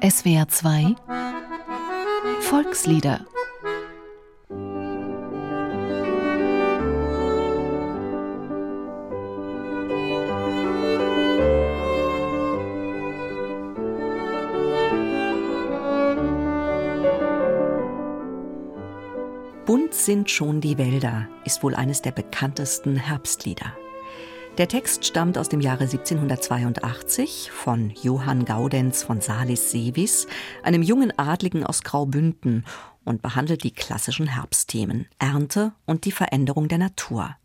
SWR 2 Volkslieder Bunt sind schon die Wälder ist wohl eines der bekanntesten Herbstlieder. Der Text stammt aus dem Jahre 1782 von Johann Gaudenz von Salis-Seewis, einem jungen Adligen aus Graubünden, und behandelt die klassischen Herbstthemen, Ernte und die Veränderung der Natur.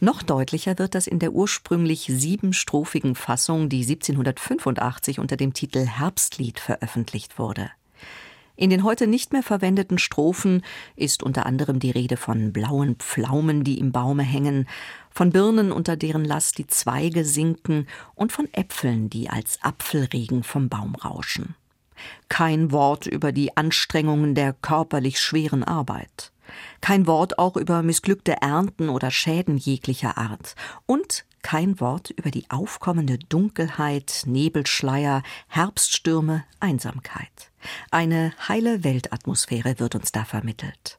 Noch deutlicher wird das in der ursprünglich siebenstrophigen Fassung, die 1785 unter dem Titel Herbstlied veröffentlicht wurde. In den heute nicht mehr verwendeten Strophen ist unter anderem die Rede von blauen Pflaumen, die im Baume hängen, von Birnen, unter deren Last die Zweige sinken, und von Äpfeln, die als Apfelregen vom Baum rauschen. Kein Wort über die Anstrengungen der körperlich schweren Arbeit. Kein Wort auch über missglückte Ernten oder Schäden jeglicher Art. Und kein Wort über die aufkommende Dunkelheit, Nebelschleier, Herbststürme, Einsamkeit. Eine heile Weltatmosphäre wird uns da vermittelt.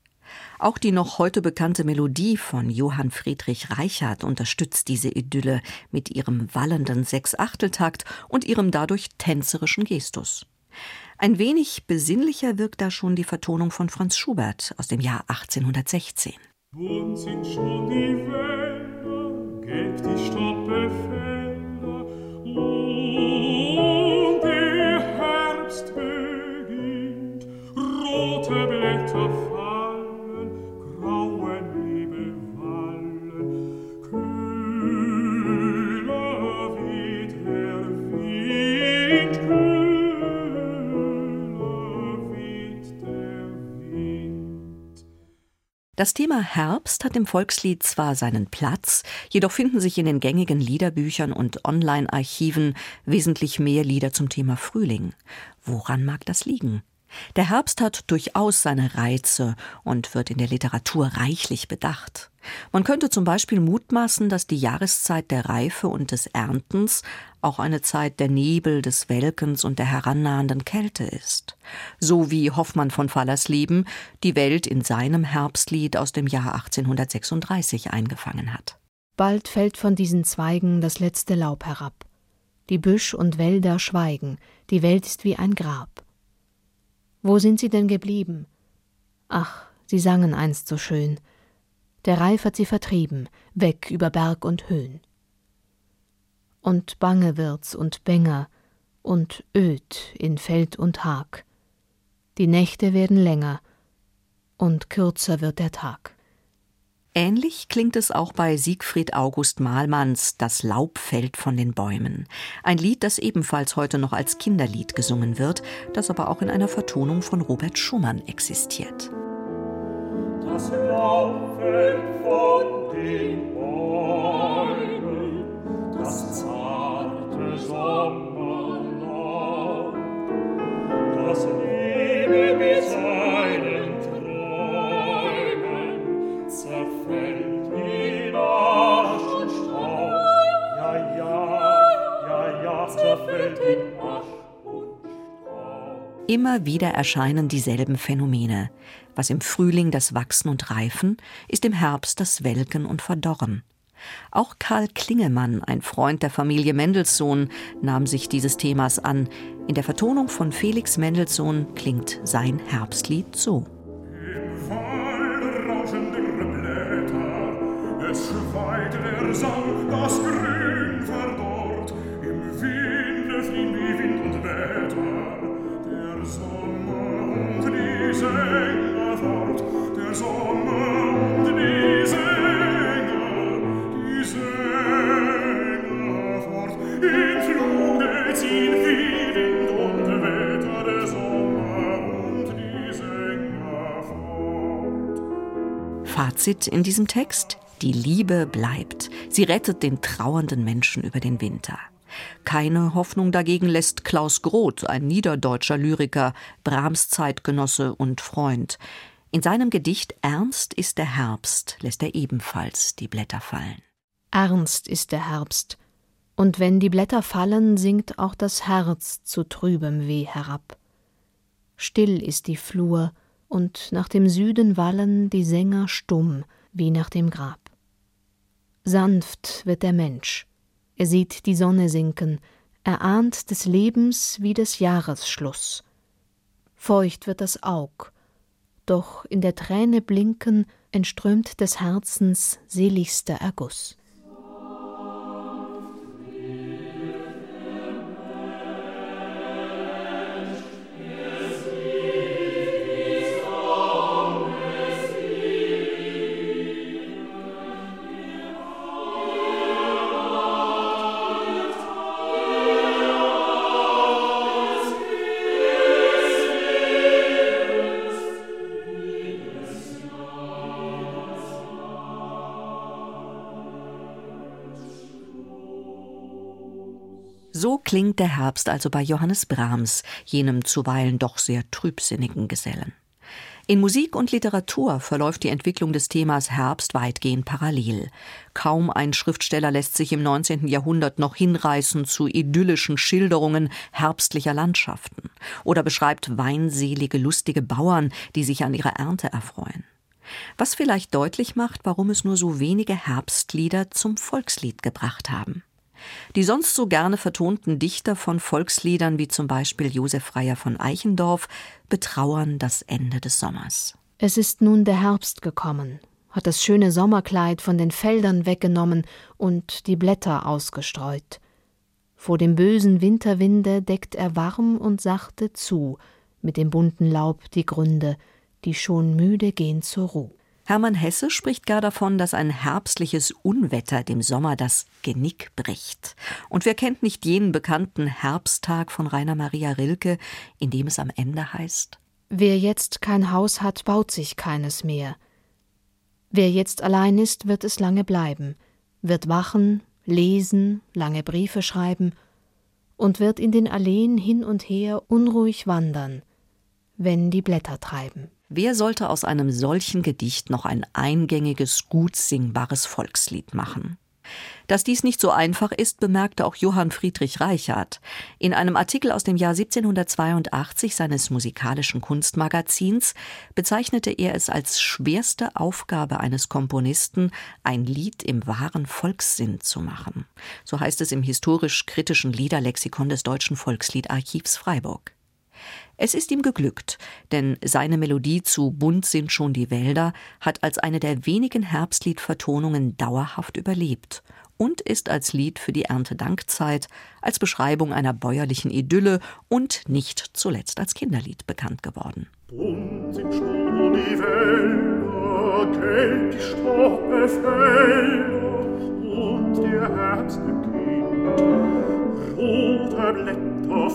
Auch die noch heute bekannte Melodie von Johann Friedrich Reichert unterstützt diese Idylle mit ihrem wallenden Sechsachteltakt und ihrem dadurch tänzerischen Gestus. Ein wenig besinnlicher wirkt da schon die Vertonung von Franz Schubert aus dem Jahr 1816. Bunt sind schon die Wälder, gelb die Stoppe Felder, Das Thema Herbst hat im Volkslied zwar seinen Platz, jedoch finden sich in den gängigen Liederbüchern und Online-Archiven wesentlich mehr Lieder zum Thema Frühling. Woran mag das liegen? Der Herbst hat durchaus seine Reize und wird in der Literatur reichlich bedacht. Man könnte zum Beispiel mutmaßen, dass die Jahreszeit der Reife und des Erntens auch eine Zeit der Nebel, des Welkens und der herannahenden Kälte ist. So wie Hoffmann von Fallersleben die Welt in seinem Herbstlied aus dem Jahr 1836 eingefangen hat. Bald fällt von diesen Zweigen das letzte Laub herab. Die Büsch und Wälder schweigen, die Welt ist wie ein Grab. Wo sind sie denn geblieben? Ach, sie sangen einst so schön. Der Reif hat sie vertrieben, weg über Berg und Höhen. Und bange wird's und bänger und öd in Feld und Hag. Die Nächte werden länger und kürzer wird der Tag. Ähnlich klingt es auch bei Siegfried August Mahlmanns Das Laub fällt von den Bäumen. Ein Lied, das ebenfalls heute noch als Kinderlied gesungen wird, das aber auch in einer Vertonung von Robert Schumann existiert. Das Laub fällt von den Immer wieder erscheinen dieselben Phänomene. Was im Frühling das Wachsen und Reifen, ist im Herbst das Welken und Verdorren. Auch Karl Klingemann, ein Freund der Familie Mendelssohn, nahm sich dieses Themas an. In der Vertonung von Felix Mendelssohn klingt sein Herbstlied so. Fazit in diesem Text? Die Liebe bleibt. Sie rettet den trauernden Menschen über den Winter. Keine Hoffnung dagegen lässt Klaus Groth, ein niederdeutscher Lyriker, Brahms Zeitgenosse und Freund. In seinem Gedicht Ernst ist der Herbst lässt er ebenfalls die Blätter fallen. Ernst ist der Herbst, Und wenn die Blätter fallen, sinkt auch das Herz zu trübem Weh herab. Still ist die Flur, und nach dem Süden wallen die Sänger stumm wie nach dem Grab. Sanft wird der Mensch, er sieht die Sonne sinken, er ahnt des Lebens wie des Jahresschluss. Feucht wird das Aug, doch in der Träne blinken entströmt des Herzens seligster Erguss. So klingt der Herbst also bei Johannes Brahms, jenem zuweilen doch sehr trübsinnigen Gesellen. In Musik und Literatur verläuft die Entwicklung des Themas Herbst weitgehend parallel. Kaum ein Schriftsteller lässt sich im 19. Jahrhundert noch hinreißen zu idyllischen Schilderungen herbstlicher Landschaften oder beschreibt weinselige, lustige Bauern, die sich an ihrer Ernte erfreuen. Was vielleicht deutlich macht, warum es nur so wenige Herbstlieder zum Volkslied gebracht haben. Die sonst so gerne vertonten Dichter von Volksliedern wie zum Beispiel Josef Freier von Eichendorff betrauern das Ende des Sommers. Es ist nun der Herbst gekommen, hat das schöne Sommerkleid von den Feldern weggenommen und die Blätter ausgestreut. Vor dem bösen Winterwinde deckt er warm und sachte zu, mit dem bunten Laub die Gründe, die schon müde gehen zur Ruh. Hermann Hesse spricht gar davon, dass ein herbstliches Unwetter dem Sommer das Genick bricht. Und wer kennt nicht jenen bekannten Herbsttag von Rainer Maria Rilke, in dem es am Ende heißt Wer jetzt kein Haus hat, baut sich keines mehr. Wer jetzt allein ist, wird es lange bleiben, wird wachen, lesen, lange Briefe schreiben und wird in den Alleen hin und her unruhig wandern, wenn die Blätter treiben. Wer sollte aus einem solchen Gedicht noch ein eingängiges, gut singbares Volkslied machen? Dass dies nicht so einfach ist, bemerkte auch Johann Friedrich Reichard. In einem Artikel aus dem Jahr 1782 seines musikalischen Kunstmagazins bezeichnete er es als schwerste Aufgabe eines Komponisten, ein Lied im wahren Volkssinn zu machen. So heißt es im historisch-kritischen Liederlexikon des Deutschen Volksliedarchivs Freiburg. Es ist ihm geglückt, denn seine Melodie zu Bunt sind schon die Wälder hat als eine der wenigen Herbstliedvertonungen dauerhaft überlebt und ist als Lied für die Erntedankzeit, als Beschreibung einer bäuerlichen Idylle und nicht zuletzt als Kinderlied bekannt geworden. Bunt sind schon die Wälder, gelb die Stoppefelder und der Herbst beginnt. Rote Blätter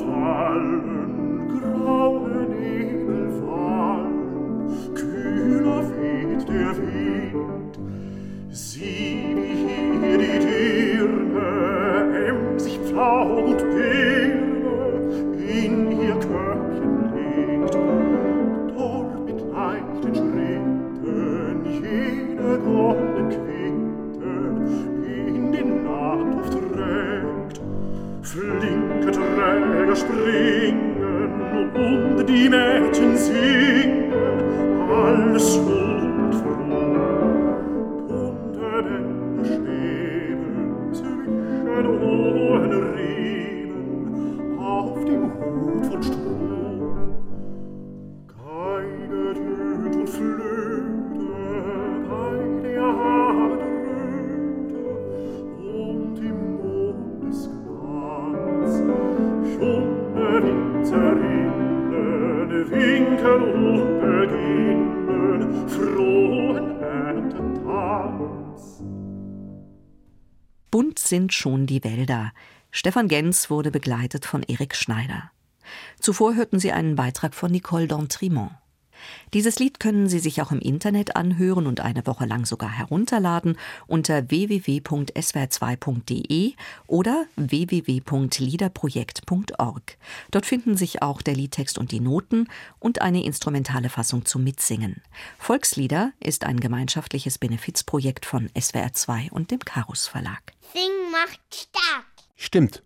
Flinke Träger springen und die Mädchen singen Bunt sind schon die Wälder. Stefan Gens wurde begleitet von Erik Schneider. Zuvor hörten Sie einen Beitrag von Nicole D'Entrimont. Dieses Lied können Sie sich auch im Internet anhören und eine Woche lang sogar herunterladen unter www.swr2.de oder www.liederprojekt.org. Dort finden sich auch der Liedtext und die Noten und eine instrumentale Fassung zum Mitsingen. Volkslieder ist ein gemeinschaftliches Benefizprojekt von SWR2 und dem Karus Verlag. Sing macht stark. Stimmt,